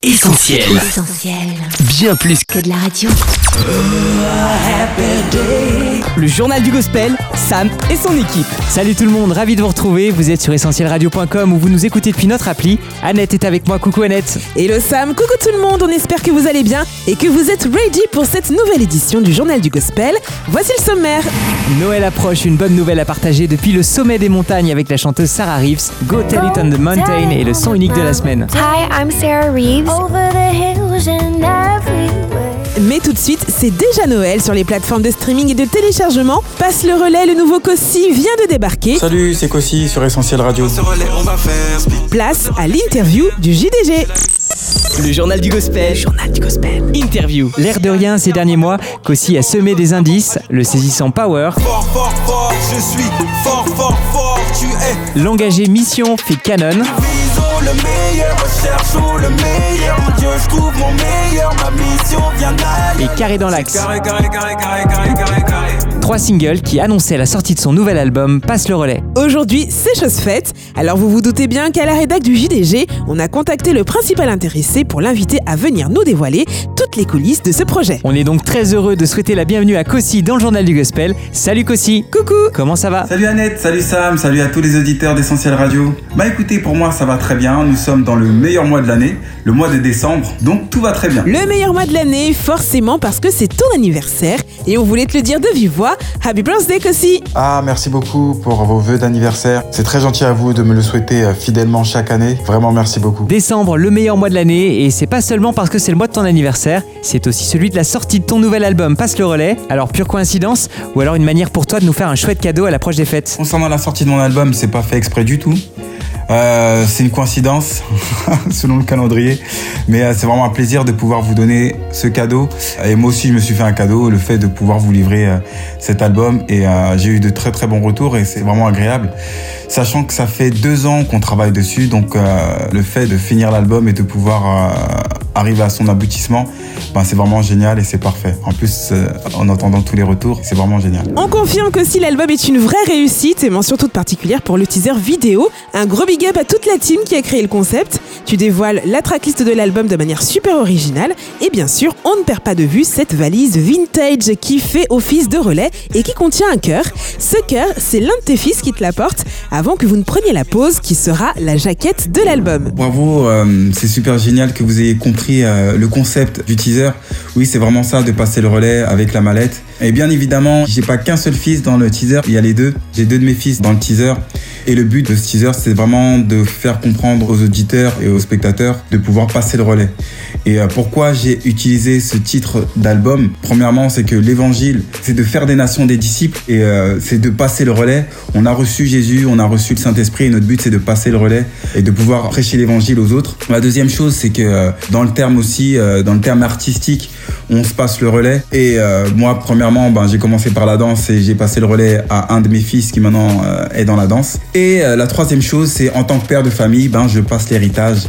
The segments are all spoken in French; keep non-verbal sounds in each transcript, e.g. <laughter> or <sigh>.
Essentiel. Essentiel. Bien plus Que de la radio. Le journal du gospel, Sam et son équipe. Salut tout le monde, ravi de vous retrouver. Vous êtes sur essentielradio.com où vous nous écoutez depuis notre appli. Annette est avec moi. Coucou Annette. Hello Sam, coucou tout le monde, on espère que vous allez bien et que vous êtes ready pour cette nouvelle édition du Journal du Gospel. Voici le sommaire. Noël approche, une bonne nouvelle à partager depuis le sommet des montagnes avec la chanteuse Sarah Reeves. Go Tell It on the Mountain et le son unique de la semaine. Hi, I'm Sarah Reeves. Over the hills and everywhere. Mais tout de suite, c'est déjà Noël sur les plateformes de streaming et de téléchargement. Passe le relais, le nouveau Cossi vient de débarquer. Salut, c'est Kossi sur Essentiel Radio. Place à l'interview du JDG. Le journal du gospel. journal du gospel. Interview. L'air de rien ces derniers mois, Kossi a semé des indices, le saisissant Power. Fort, fort, fort, je suis fort, fort, fort, tu es. L'engagé Mission fait Canon. Visons le meilleur, recherchons le meilleur. Mon Dieu, je trouve mon meilleur, ma mission vient d'ailleurs. Et Carré dans l'axe. Carré, carré, carré, carré, carré, carré, carré. Trois singles qui annonçaient la sortie de son nouvel album Passe le relais. Aujourd'hui, c'est chose faite. Alors vous vous doutez bien qu'à la rédac du JDG, on a contacté le principal intéressé pour l'inviter à venir nous dévoiler toutes les coulisses de ce projet. On est donc très heureux de souhaiter la bienvenue à Kossi dans le journal du gospel. Salut Kossi. Coucou Comment ça va? Salut Annette, salut Sam, salut à tous les auditeurs d'Essentiel Radio. Bah écoutez, pour moi ça va très bien. Nous sommes dans le meilleur mois de l'année, le mois de décembre, donc tout va très bien. Le meilleur mois de l'année, forcément parce que c'est ton anniversaire et on voulait te le dire de vive voix. Happy birthday Kossi Ah, merci beaucoup pour vos vœux d'anniversaire. C'est très gentil à vous de me le souhaiter euh, fidèlement chaque année. Vraiment merci beaucoup. Décembre, le meilleur mois de l'année, et c'est pas seulement parce que c'est le mois de ton anniversaire, c'est aussi celui de la sortie de ton nouvel album Passe le relais. Alors pure coïncidence, ou alors une manière pour toi de nous faire un chouette cadeau à l'approche des fêtes. Concernant la sortie de mon album, c'est pas fait exprès du tout. Euh, c'est une coïncidence <laughs> selon le calendrier, mais euh, c'est vraiment un plaisir de pouvoir vous donner ce cadeau. Et moi aussi, je me suis fait un cadeau, le fait de pouvoir vous livrer euh, cet album. Et j'ai eu de très très bons retours et c'est vraiment agréable, sachant que ça fait deux ans qu'on travaille dessus. Donc le fait de finir l'album et de pouvoir arriver à son aboutissement, ben, c'est vraiment génial et c'est parfait. En plus, euh, en entendant tous les retours, c'est vraiment génial. On confirme que si l'album est une vraie réussite, et mention toute particulière pour le teaser vidéo, un gros big up à toute la team qui a créé le concept. Tu dévoiles la tracklist de l'album de manière super originale, et bien sûr, on ne perd pas de vue cette valise vintage qui fait office de relais et qui contient un cœur. Ce cœur, c'est l'un de tes fils qui te l'apporte avant que vous ne preniez la pause qui sera la jaquette de l'album. Bravo, euh, c'est super génial que vous ayez compris euh, le concept du teaser. Oui, c'est vraiment ça de passer le relais avec la mallette. Et bien évidemment, j'ai pas qu'un seul fils dans le teaser, il y a les deux. J'ai deux de mes fils dans le teaser. Et le but de ce teaser, c'est vraiment de faire comprendre aux auditeurs et aux spectateurs de pouvoir passer le relais. Et euh, pourquoi j'ai utilisé ce titre d'album? Premièrement, c'est que l'évangile, c'est de faire des nations des disciples et euh, c'est de passer le relais. On a reçu Jésus, on a reçu le Saint-Esprit et notre but, c'est de passer le relais et de pouvoir prêcher l'évangile aux autres. La deuxième chose, c'est que euh, dans le terme aussi, dans le terme artistique, on se passe le relais. Et moi, ben, j'ai commencé par la danse et j'ai passé le relais à un de mes fils qui maintenant euh, est dans la danse. Et euh, la troisième chose, c'est en tant que père de famille, ben, je passe l'héritage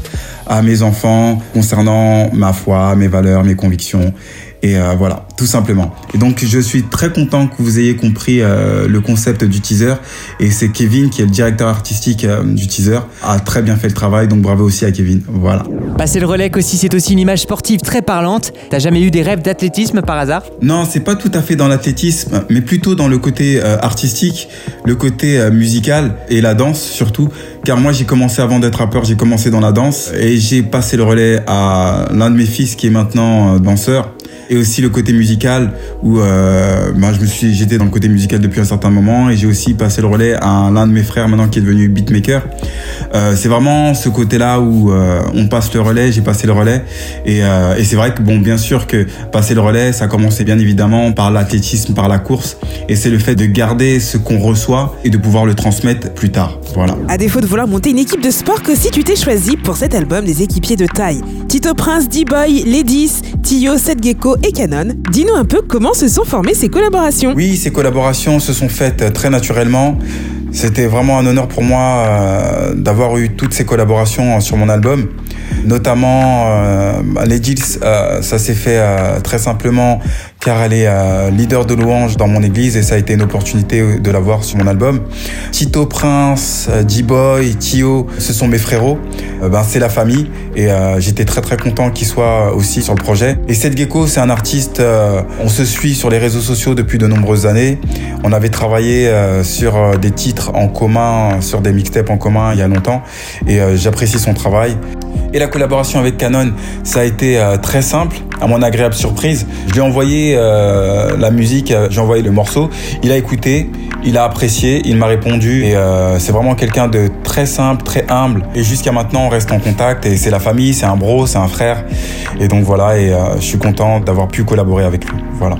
à mes enfants concernant ma foi, mes valeurs, mes convictions. Et euh, voilà, tout simplement. Et donc, je suis très content que vous ayez compris euh, le concept du teaser. Et c'est Kevin, qui est le directeur artistique euh, du teaser, a très bien fait le travail. Donc, bravo aussi à Kevin. Voilà. Passer le relais Kossi, c'est aussi une image sportive très parlante. T'as jamais eu des rêves d'athlétisme par hasard? Non, c'est pas tout à fait dans l'athlétisme, mais plutôt dans le côté euh, artistique, le côté euh, musical et la danse surtout. Car moi, j'ai commencé avant d'être rappeur, j'ai commencé dans la danse et j'ai passé le relais à l'un de mes fils qui est maintenant danseur. Et aussi le côté musical où euh, ben, je me suis, j'étais dans le côté musical depuis un certain moment et j'ai aussi passé le relais à l'un de mes frères maintenant qui est devenu beatmaker. Euh, c'est vraiment ce côté-là où euh, on passe le relais, j'ai passé le relais et, c'est vrai que bon, bien sûr que passer le relais, ça commençait bien évidemment par l'athlétisme, par la course et c'est le fait de garder ce qu'on reçoit et de pouvoir le transmettre plus tard. Voilà. À défaut de vouloir monter une équipe de sport, que si tu t'es choisi pour cet album des équipiers de taille Tito Prince, D-Boy, Ledis, Tio, Seth Gecko et Canon, dis-nous un peu comment se sont formées ces collaborations. Oui, ces collaborations se sont faites euh, très naturellement. C'était vraiment un honneur pour moi euh, d'avoir eu toutes ces collaborations euh, sur mon album. Notamment, euh, Lady Hills, euh, ça s'est fait euh, très simplement car elle est euh, leader de louange dans mon église et ça a été une opportunité de la voir sur mon album. Tito Prince, euh, D-Boy, Tio, ce sont mes frérots. Euh, ben, c'est la famille et euh, j'étais très très content qu'ils soient aussi sur le projet. Et Seth Gecko, c'est un artiste, euh, on se suit sur les réseaux sociaux depuis de nombreuses années. On avait travaillé euh, sur euh, des titres en commun, sur des mixtapes en commun il y a longtemps et euh, j'apprécie son travail. Et la collaboration avec Canon, ça a été euh, très simple, à mon agréable surprise. Je lui ai envoyé euh, la musique, euh, j'ai envoyé le morceau, il a écouté, il a apprécié, il m'a répondu et euh, c'est vraiment quelqu'un de très simple, très humble. Et jusqu'à maintenant, on reste en contact et c'est la famille, c'est un bro, c'est un frère. Et donc voilà, et euh, je suis content d'avoir pu collaborer avec lui. Voilà.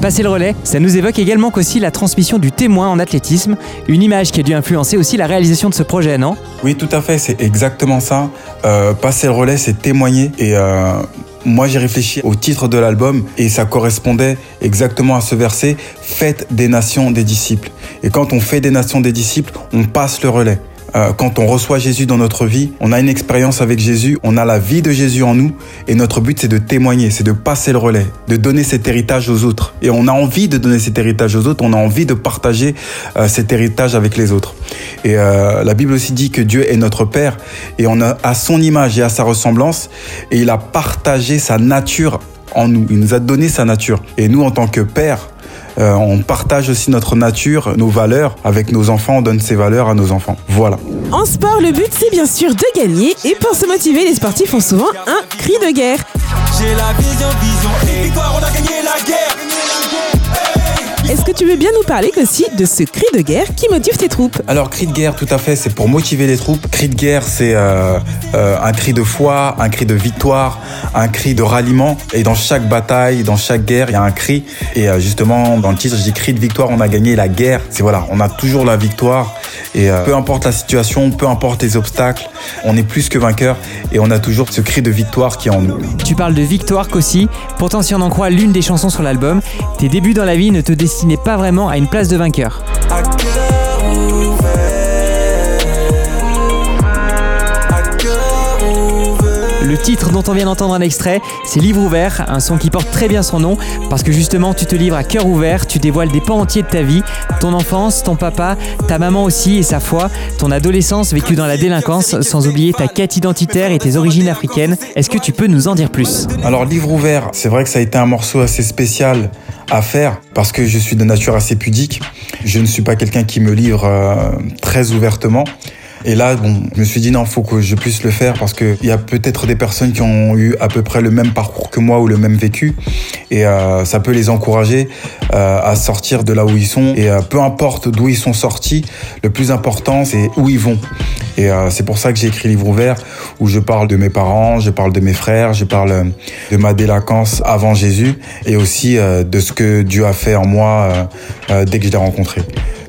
Passer le relais, ça nous évoque également qu'aussi la transmission du témoin en athlétisme, une image qui a dû influencer aussi la réalisation de ce projet, non? Oui, tout à fait, c'est exactement ça. Passer le relais, c'est témoigner. Et moi, j'ai réfléchi au titre de l'album et ça correspondait exactement à ce verset Faites des nations des disciples. Et quand on fait des nations des disciples, on passe le relais. Euh, quand on reçoit Jésus dans notre vie, on a une expérience avec Jésus, on a la vie de Jésus en nous, et notre but c'est de témoigner, c'est de passer le relais, de donner cet héritage aux autres. Et on a envie de donner cet héritage aux autres, on a envie de partager euh, cet héritage avec les autres. Et euh, la Bible aussi dit que Dieu est notre Père, et on a à son image et à sa ressemblance, et il a partagé sa nature en nous, il nous a donné sa nature. Et nous, en tant que Père, euh, on partage aussi notre nature, nos valeurs avec nos enfants, on donne ces valeurs à nos enfants. Voilà. En sport, le but c'est bien sûr de gagner et pour se motiver, les sportifs ont souvent un cri de guerre. J'ai la vision, vision et victoire, on a gagné la guerre. Veux bien nous parler aussi de ce cri de guerre qui motive tes troupes Alors, cri de guerre, tout à fait, c'est pour motiver les troupes. Cri de guerre, c'est euh, euh, un cri de foi, un cri de victoire, un cri de ralliement. Et dans chaque bataille, dans chaque guerre, il y a un cri. Et euh, justement, dans le titre, je dis cri de victoire, on a gagné la guerre. C'est voilà, on a toujours la victoire. Et euh, peu importe la situation, peu importe les obstacles, on est plus que vainqueur. Et on a toujours ce cri de victoire qui est en nous. Tu parles de victoire qu'aussi, pourtant si on en croit l'une des chansons sur l'album, tes débuts dans la vie ne te destinaient pas vraiment à une place de vainqueur. Le titre dont on vient d'entendre un extrait, c'est Livre ouvert, un son qui porte très bien son nom, parce que justement tu te livres à cœur ouvert, tu dévoiles des pans entiers de ta vie, ton enfance, ton papa, ta maman aussi et sa foi, ton adolescence vécue dans la délinquance, sans oublier ta quête identitaire et tes origines africaines. Est-ce que tu peux nous en dire plus? Alors livre ouvert, c'est vrai que ça a été un morceau assez spécial à faire parce que je suis de nature assez pudique. Je ne suis pas quelqu'un qui me livre euh, très ouvertement. Et là, bon, je me suis dit non, faut que je puisse le faire parce que il y a peut-être des personnes qui ont eu à peu près le même parcours que moi ou le même vécu, et euh, ça peut les encourager euh, à sortir de là où ils sont. Et euh, peu importe d'où ils sont sortis, le plus important c'est où ils vont. Et euh, c'est pour ça que j'ai écrit Livre ouvert, où je parle de mes parents, je parle de mes frères, je parle euh, de ma délinquance avant Jésus, et aussi euh, de ce que Dieu a fait en moi dès que je l'ai rencontré.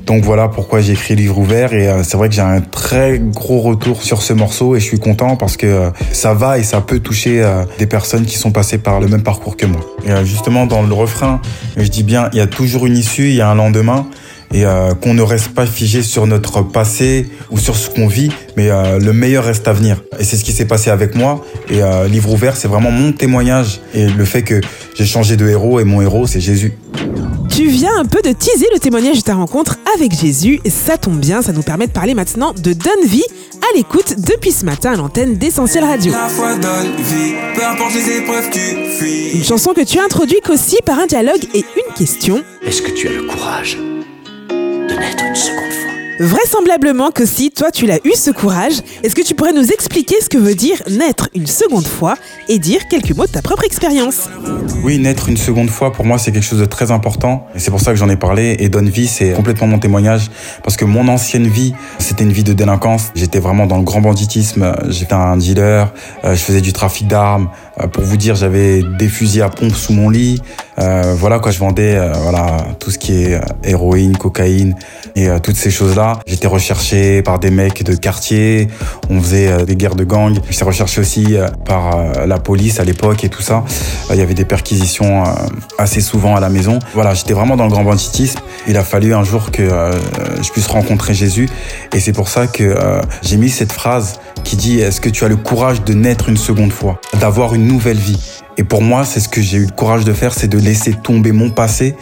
Donc voilà pourquoi j'ai écrit Livre ouvert et euh, c'est vrai que j'ai un très gros retour sur ce morceau et je suis content parce que euh, ça va et ça peut toucher euh, des personnes qui sont passées par le même parcours que moi. Et justement dans le refrain, je dis bien il y a toujours une issue, il y a un lendemain et qu'on ne reste pas figé sur notre passé ou sur ce qu'on vit, mais le meilleur reste à venir. Et c'est ce qui s'est passé avec moi. Et Livre ouvert, c'est vraiment mon témoignage et le fait que j'ai changé de héros et mon héros, c'est Jésus. Tu viens un peu de teaser le témoignage de ta rencontre avec Jésus. Et ça tombe bien, ça nous permet de parler maintenant de Donne Vie à l'écoute depuis ce matin à l'antenne d'Essentiel Radio. La foi donne vie, peu importe les épreuves, tu fuis. Une chanson que tu introduis qu'aussi par un dialogue et une question. Est-ce que tu as le courage de naître une fois Vraisemblablement que si toi tu l'as eu ce courage, est-ce que tu pourrais nous expliquer ce que veut dire naître une seconde fois et dire quelques mots de ta propre expérience? Oui, naître une seconde fois, pour moi, c'est quelque chose de très important. Et c'est pour ça que j'en ai parlé. Et Donne Vie, c'est complètement mon témoignage. Parce que mon ancienne vie, c'était une vie de délinquance. J'étais vraiment dans le grand banditisme. J'étais un dealer. euh, Je faisais du trafic d'armes. Euh, Pour vous dire, j'avais des fusils à pompe sous mon lit. Euh, voilà, quoi, je vendais euh, voilà, tout ce qui est héroïne, cocaïne et toutes ces choses-là. J'étais recherché par des mecs de quartier. On faisait des guerres de gangs. J'étais recherché aussi par la police à l'époque et tout ça. Il y avait des perquisitions assez souvent à la maison. Voilà, j'étais vraiment dans le grand banditisme. Il a fallu un jour que je puisse rencontrer Jésus. Et c'est pour ça que j'ai mis cette phrase qui dit Est-ce que tu as le courage de naître une seconde fois, d'avoir une nouvelle vie et pour moi, c'est ce que j'ai eu le courage de faire, c'est de laisser tomber mon passé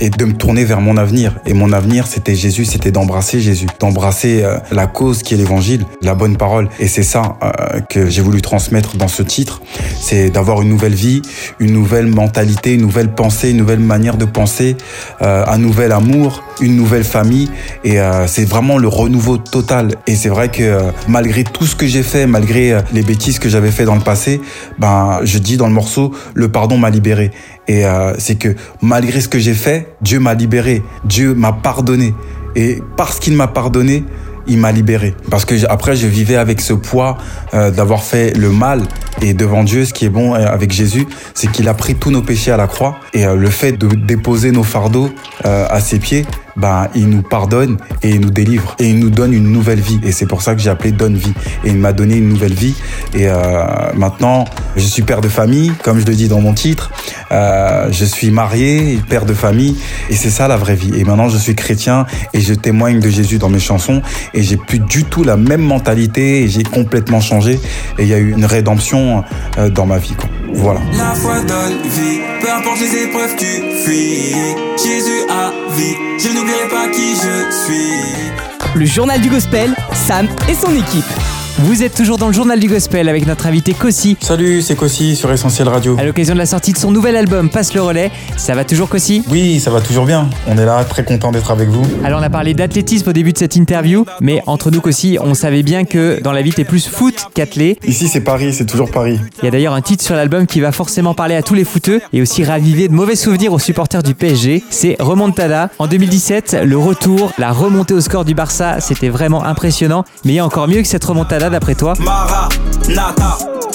et de me tourner vers mon avenir. Et mon avenir, c'était Jésus, c'était d'embrasser Jésus, d'embrasser euh, la cause qui est l'évangile, la bonne parole. Et c'est ça euh, que j'ai voulu transmettre dans ce titre, c'est d'avoir une nouvelle vie, une nouvelle mentalité, une nouvelle pensée, une nouvelle manière de penser, euh, un nouvel amour, une nouvelle famille. Et c'est vraiment le renouveau total. Et c'est vrai que malgré tout ce que j'ai fait, malgré les bêtises que j'avais fait dans le passé, ben je dis dans le morceau le pardon m'a libéré. Et euh, c'est que malgré ce que j'ai fait, Dieu m'a libéré, Dieu m'a pardonné. Et parce qu'il m'a pardonné, il m'a libéré. Parce que après, je vivais avec ce poids euh, d'avoir fait le mal. Et devant Dieu, ce qui est bon euh, avec Jésus, c'est qu'il a pris tous nos péchés à la croix. Et le fait de déposer nos fardeaux à ses pieds, ben, il nous pardonne et il nous délivre et il nous donne une nouvelle vie. Et c'est pour ça que j'ai appelé Donne Vie. Et il m'a donné une nouvelle vie. Et euh, maintenant, je suis père de famille, comme je le dis dans mon titre. Euh, je suis marié, père de famille. Et c'est ça la vraie vie. Et maintenant, je suis chrétien et je témoigne de Jésus dans mes chansons. Et j'ai plus du tout la même mentalité et j'ai complètement changé. Et il y a eu une rédemption euh, dans ma vie. Quoi. Voilà. La foi donne vie, peu importe les épreuves, tu fuis. Jésus a vie, je n'oublierai pas qui je suis. Le journal du gospel, Sam et son équipe. Vous êtes toujours dans le journal du gospel avec notre invité Kossi. Salut, c'est Kossi sur Essentiel Radio. À l'occasion de la sortie de son nouvel album Passe le relais, ça va toujours Kossi? Oui, ça va toujours bien. On est là, très content d'être avec vous. Alors on a parlé d'athlétisme au début de cette interview, mais entre nous Kossi, on savait bien que dans la vie t'es plus foot qu'athlé. Ici c'est Paris, c'est toujours Paris. Il y a d'ailleurs un titre sur l'album qui va forcément parler à tous les footeux et aussi raviver de mauvais souvenirs aux supporters du PSG. C'est Remontada. En 2017, le retour, la remontée au score du Barça, c'était vraiment impressionnant. Mais il y a encore mieux que cette remontada d'après toi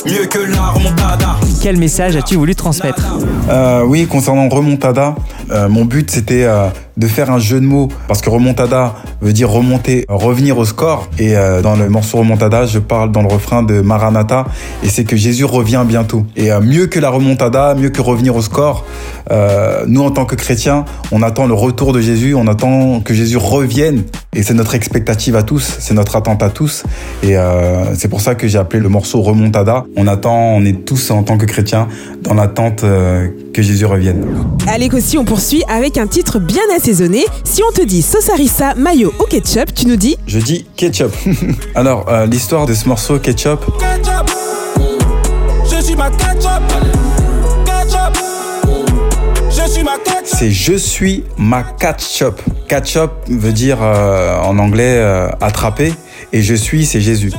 mieux que la remontada. Quel message as-tu voulu transmettre? Euh, Oui, concernant remontada, euh, mon but c'était euh, de faire un jeu de mots parce que remontada veut dire remonter, revenir au score. Et euh, dans le morceau remontada, je parle dans le refrain de Maranatha et c'est que Jésus revient bientôt. Et mieux que la remontada, mieux que revenir au score, nous en tant que chrétiens, on attend le retour de Jésus, on attend que Jésus revienne. Et c'est notre expectative à tous, c'est notre attente à tous. Et c'est pour ça que j'ai appelé le morceau remontada. On attend, on est tous en tant que chrétiens dans l'attente que Jésus revienne. Allez, aussi, on poursuit avec un titre bien assaisonné. Si on te dit sauce harissa, mayo ou ketchup, tu nous dis Je dis ketchup. <laughs> Alors, euh, l'histoire de ce morceau ketchup. Ketchup, je suis ma ketchup. Ketchup, je suis ma ketchup. C'est je suis ma ketchup. Ketchup veut dire euh, en anglais euh, attraper et je suis c'est Jésus.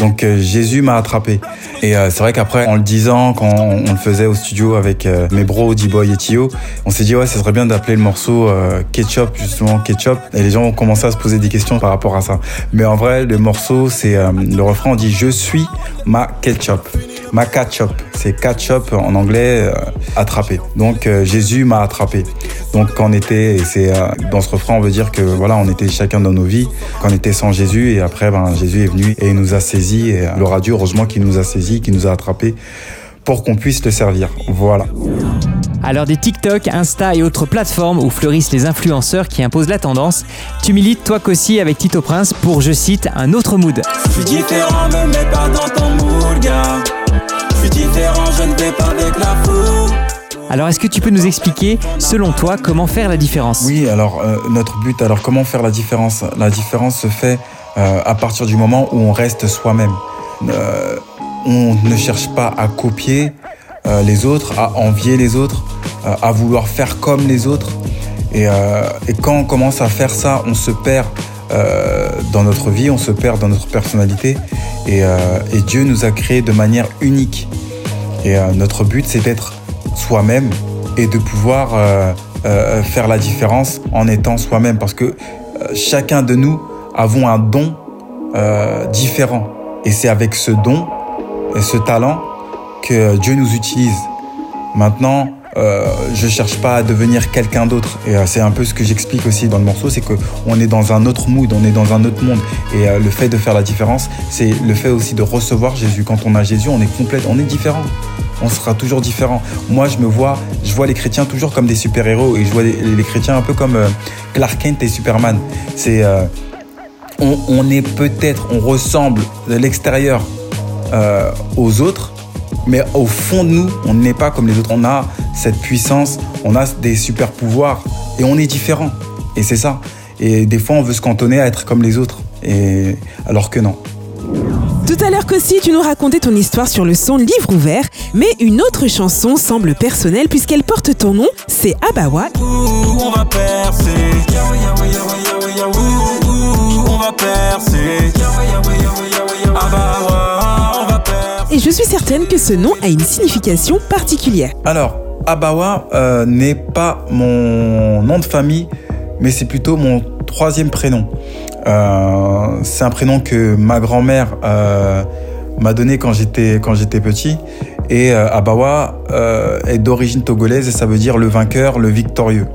Donc euh, Jésus m'a attrapé. Et euh, c'est vrai qu'après, en le disant, quand on, le faisait au studio avec euh, mes bros, D-Boy et Tio, on s'est dit ouais, ce serait bien d'appeler le morceau Ketchup, justement Ketchup. Et les gens ont commencé à se poser des questions par rapport à ça. Mais en vrai, le morceau, c'est le refrain, on dit je suis ma ketchup. Ma ketchup, c'est ketchup en anglais attrapé. Donc Jésus m'a attrapé. Donc quand on était, et c'est dans ce refrain, on veut dire que voilà, on était chacun dans nos vies, quand on était sans Jésus, et après, ben, Jésus est venu et il nous a saisis et le radio, heureusement, qui nous a saisis, qui nous a attrapés pour qu'on puisse le servir. Voilà. Alors des TikTok, Insta et autres plateformes où fleurissent les influenceurs qui imposent la tendance, tu milites toi qu'aussi avec Tito Prince pour, je cite, un autre mood. Je suis différent, me mets pas dans ton mood, gars. Je suis différent, je ne vais pas avec la foule. Alors, est-ce que tu peux nous expliquer, selon toi, comment faire la différence? Oui, alors, euh, notre but, alors, comment faire la différence? La différence se fait euh, à partir du moment où on reste soi-même. Euh, on ne cherche pas à copier euh, les autres, à envier les autres, à vouloir faire comme les autres. Et, quand on commence à faire ça, on se perd dans notre vie, on se perd dans notre personnalité. Et, et Dieu nous a créés de manière unique. Et notre but, c'est d'être soi-même et de pouvoir faire la différence en étant soi-même. Parce que chacun de nous avons un don euh, différent. Et c'est avec ce don et ce talent que Dieu nous utilise. Maintenant, euh, je cherche pas à devenir quelqu'un d'autre. Et euh, c'est un peu ce que j'explique aussi dans le morceau, c'est qu'on est dans un autre mood, on est dans un autre monde. Et euh, le fait de faire la différence, c'est le fait aussi de recevoir Jésus. Quand on a Jésus, on est complète, on est différent. On sera toujours différent. Moi, je me vois, je vois les chrétiens toujours comme des super héros et je vois les, chrétiens un peu comme Clark Kent et Superman. C'est on, on est peut-être, on ressemble de l'extérieur euh, aux autres, mais au fond de nous, on n'est pas comme les autres. On a cette puissance, on a des super pouvoirs et on est différent. Et c'est ça. Et des fois, on veut se cantonner à être comme les autres. Et alors que non. Tout à l'heure qu'aussi, tu nous racontais ton histoire sur le son Livre ouvert, mais une autre chanson semble personnelle puisqu'elle porte ton nom, c'est Abawa. Ouh, on va percer? Que ce nom a une signification particulière. Alors, Abawa euh, n'est pas mon nom de famille, mais c'est plutôt mon troisième prénom. Euh, c'est un prénom que ma grand-mère euh, m'a donné quand j'étais quand j'étais petit. Et Abawa est d'origine togolaise et ça veut dire le vainqueur, le victorieux.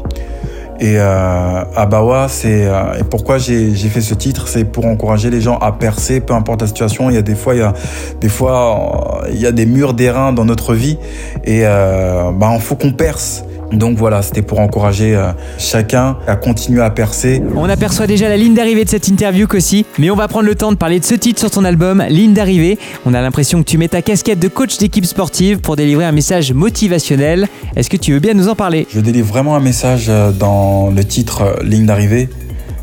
Et euh, Abawa, c'est euh, et pourquoi j'ai j'ai fait ce titre, c'est pour encourager les gens à percer, peu importe la situation. Il y a des fois, il y a des fois, euh, il y a des murs d'airain dans notre vie et euh, bah, il faut qu'on perce. Donc voilà, c'était pour encourager euh, chacun à continuer à percer. On aperçoit déjà la ligne d'arrivée de cette interview aussi, mais on va prendre le temps de parler de ce titre sur ton album, Ligne d'arrivée. On a l'impression que tu mets ta casquette de coach d'équipe sportive pour délivrer un message motivationnel. Est-ce que tu veux bien nous en parler? Je délivre vraiment un message euh, dans le titre euh, Ligne d'arrivée,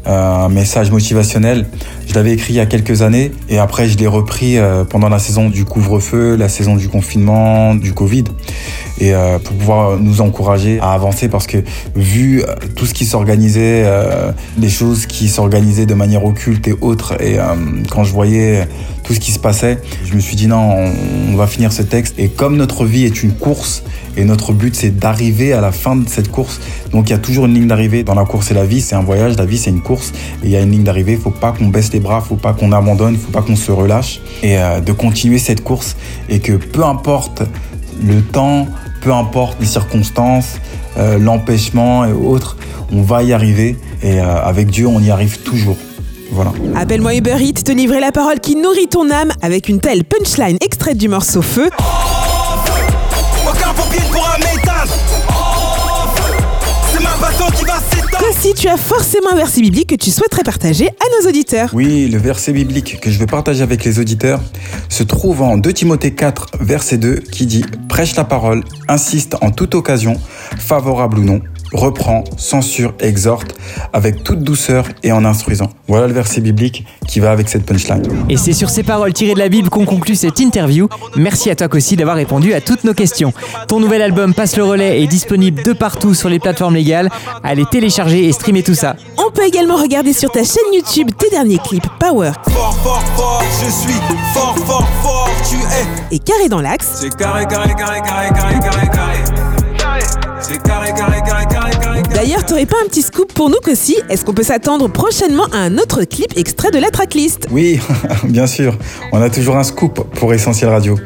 euh, un message motivationnel. Je l'avais écrit il y a quelques années et après je l'ai repris euh, pendant la saison du couvre-feu, la saison du confinement, du Covid et euh, pour pouvoir nous encourager à avancer parce que vu euh, tout ce qui s'organisait, euh, les choses qui s'organisaient de manière occulte et autres et quand je voyais tout ce qui se passait, je me suis dit non, on, va finir ce texte. Et comme notre vie est une course et notre but c'est d'arriver à la fin de cette course, donc il y a toujours une ligne d'arrivée dans la course et la vie, c'est un voyage, la vie c'est une course. Et il y a une ligne d'arrivée, faut pas qu'on baisse les bras, faut pas qu'on abandonne, faut pas qu'on se relâche. Et de continuer cette course et que peu importe le temps, peu importe les circonstances, euh, l'empêchement et autres, on va y arriver et euh, avec Dieu on y arrive toujours. Voilà. Appelle-moi Uber te livrer la parole qui nourrit ton âme avec une telle punchline extraite du morceau Feu. Si tu as forcément un verset biblique que tu souhaiterais partager à nos auditeurs. Oui, le verset biblique que je veux partager avec les auditeurs se trouve en 2 Timothée 4, verset 2, qui dit Prêche la parole, insiste en toute occasion, favorable ou non, reprend, censure, exhorte, avec toute douceur et en instruisant. Voilà le verset biblique qui va avec cette punchline. Et c'est sur ces paroles tirées de la Bible qu'on conclut cette interview. Merci à toi aussi d'avoir répondu à toutes nos questions. Ton nouvel album Passe le relais est disponible de partout sur les plateformes légales. Allez télécharger et streamer tout ça. On peut également regarder sur ta chaîne YouTube tes derniers clips Power Fort, fort, fort, je suis fort, fort, fort, tu es. et Carré dans l'axe. C'est carré, carré, carré, carré, carré, carré, carré. C'est carré, carré, carré, carré. D'ailleurs, t'aurais pas un petit scoop pour nous qu'aussi Est-ce qu'on peut s'attendre prochainement à un autre clip extrait de la tracklist? Oui, <laughs> bien sûr, on a toujours un scoop pour Essentiel Radio.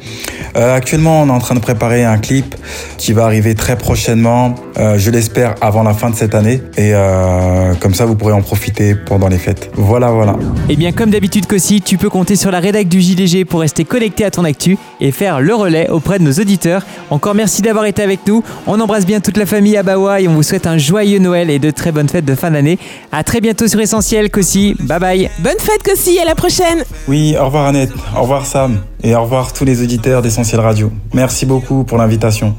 Euh, actuellement, on est en train de préparer un clip qui va arriver très prochainement, euh, je l'espère avant la fin de cette année. Et euh, comme ça, vous pourrez en profiter pendant les fêtes. Voilà, voilà. Et bien comme d'habitude Kossi, tu peux compter sur la rédac du JDG pour rester connecté à ton actu et faire le relais auprès de nos auditeurs. Encore merci d'avoir été avec nous. On embrasse bien toute la famille Abawa et on vous souhaite un joyeux Noël et de très bonnes fêtes de fin d'année. À très bientôt sur Essentiel Kossi. Bye bye. Bonne fête Kossi, à la prochaine Oui, au revoir Annette, au revoir Sam, et au revoir tous les auditeurs d'Essentiel Radio. Merci beaucoup pour l'invitation.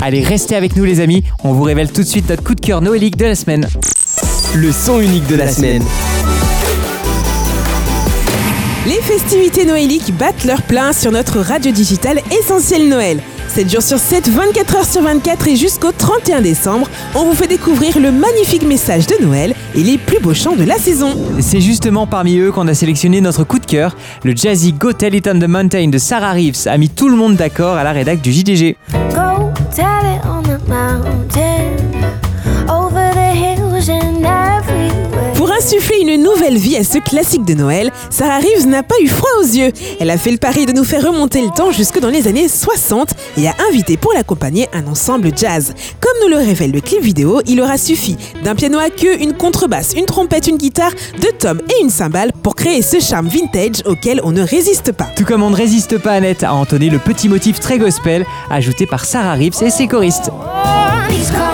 Allez, restez avec nous les amis. On vous révèle tout de suite notre coup de cœur noélique de la semaine. Le son unique de la semaine. Les festivités noéliques battent leur plein sur notre radio digitale Essentiel Noël. 7 jours sur 7, 24 heures sur 24 et jusqu'au 31 décembre, on vous fait découvrir le magnifique message de Noël et les plus beaux chants de la saison. C'est justement parmi eux qu'on a sélectionné notre coup de cœur. Le jazzy Go Tell It on the Mountain de Sarah Reeves a mis tout le monde d'accord à la rédac du JDG. Go tell it on the mountain, insuffler une nouvelle vie à ce classique de Noël, Sarah Reeves n'a pas eu froid aux yeux. Elle a fait le pari de nous faire remonter le temps jusque dans les années 60 et a invité pour l'accompagner un ensemble jazz. Comme nous le révèle le clip vidéo, il aura suffi d'un piano à queue, une contrebasse, une trompette, une guitare, deux tomes et une cymbale pour créer ce charme vintage auquel on ne résiste pas. Tout comme on ne résiste pas Annette à entonner le petit motif très gospel ajouté par Sarah Reeves et ses choristes. Oh,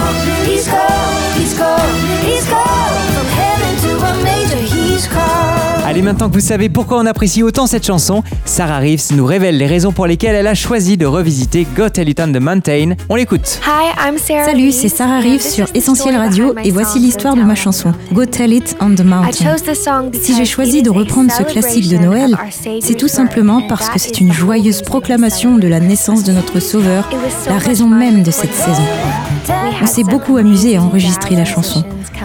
Allez, maintenant que vous savez pourquoi on apprécie autant cette chanson, Sarah Reeves nous révèle les raisons pour lesquelles elle a choisi de revisiter Got Tell It on the Mountain. On l'écoute. Hi, I'm Sarah Salut, c'est Sarah Reeves sur Essentiel Radio et voici l'histoire de ma chanson Go Tell It on the Mountain. Si j'ai choisi de reprendre ce classique de Noël, c'est tout simplement parce que c'est une joyeuse proclamation de la naissance de notre Sauveur, la raison même de cette saison. On s'est beaucoup amusé à enregistrer la chanson.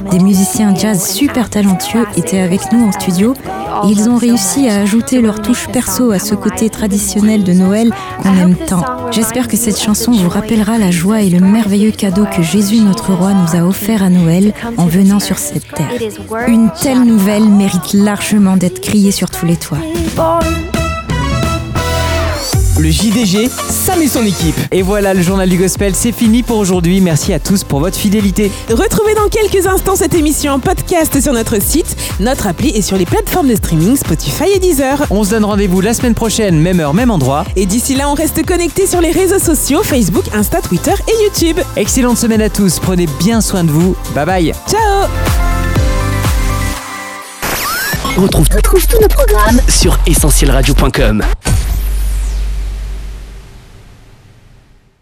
Des musiciens jazz super talentueux étaient avec nous en studio et ils ont réussi à ajouter leur touche perso à ce côté traditionnel de Noël qu'on aime tant. J'espère que cette chanson vous rappellera la joie et le merveilleux cadeau que Jésus notre roi nous a offert à Noël en venant sur cette terre. Une telle nouvelle mérite largement d'être criée sur tous les toits. Le JDG, Sam et son équipe. Et voilà, le journal du gospel, c'est fini pour aujourd'hui. Merci à tous pour votre fidélité. Retrouvez dans quelques instants cette émission en podcast sur notre site, notre appli et sur les plateformes de streaming Spotify et Deezer. On se donne rendez-vous la semaine prochaine, même heure, même endroit. Et d'ici là, on reste connecté sur les réseaux sociaux Facebook, Insta, Twitter et YouTube. Excellente semaine à tous, prenez bien soin de vous. Bye bye. Ciao On retrouve, retrouve tous nos programmes sur essentielradio.com.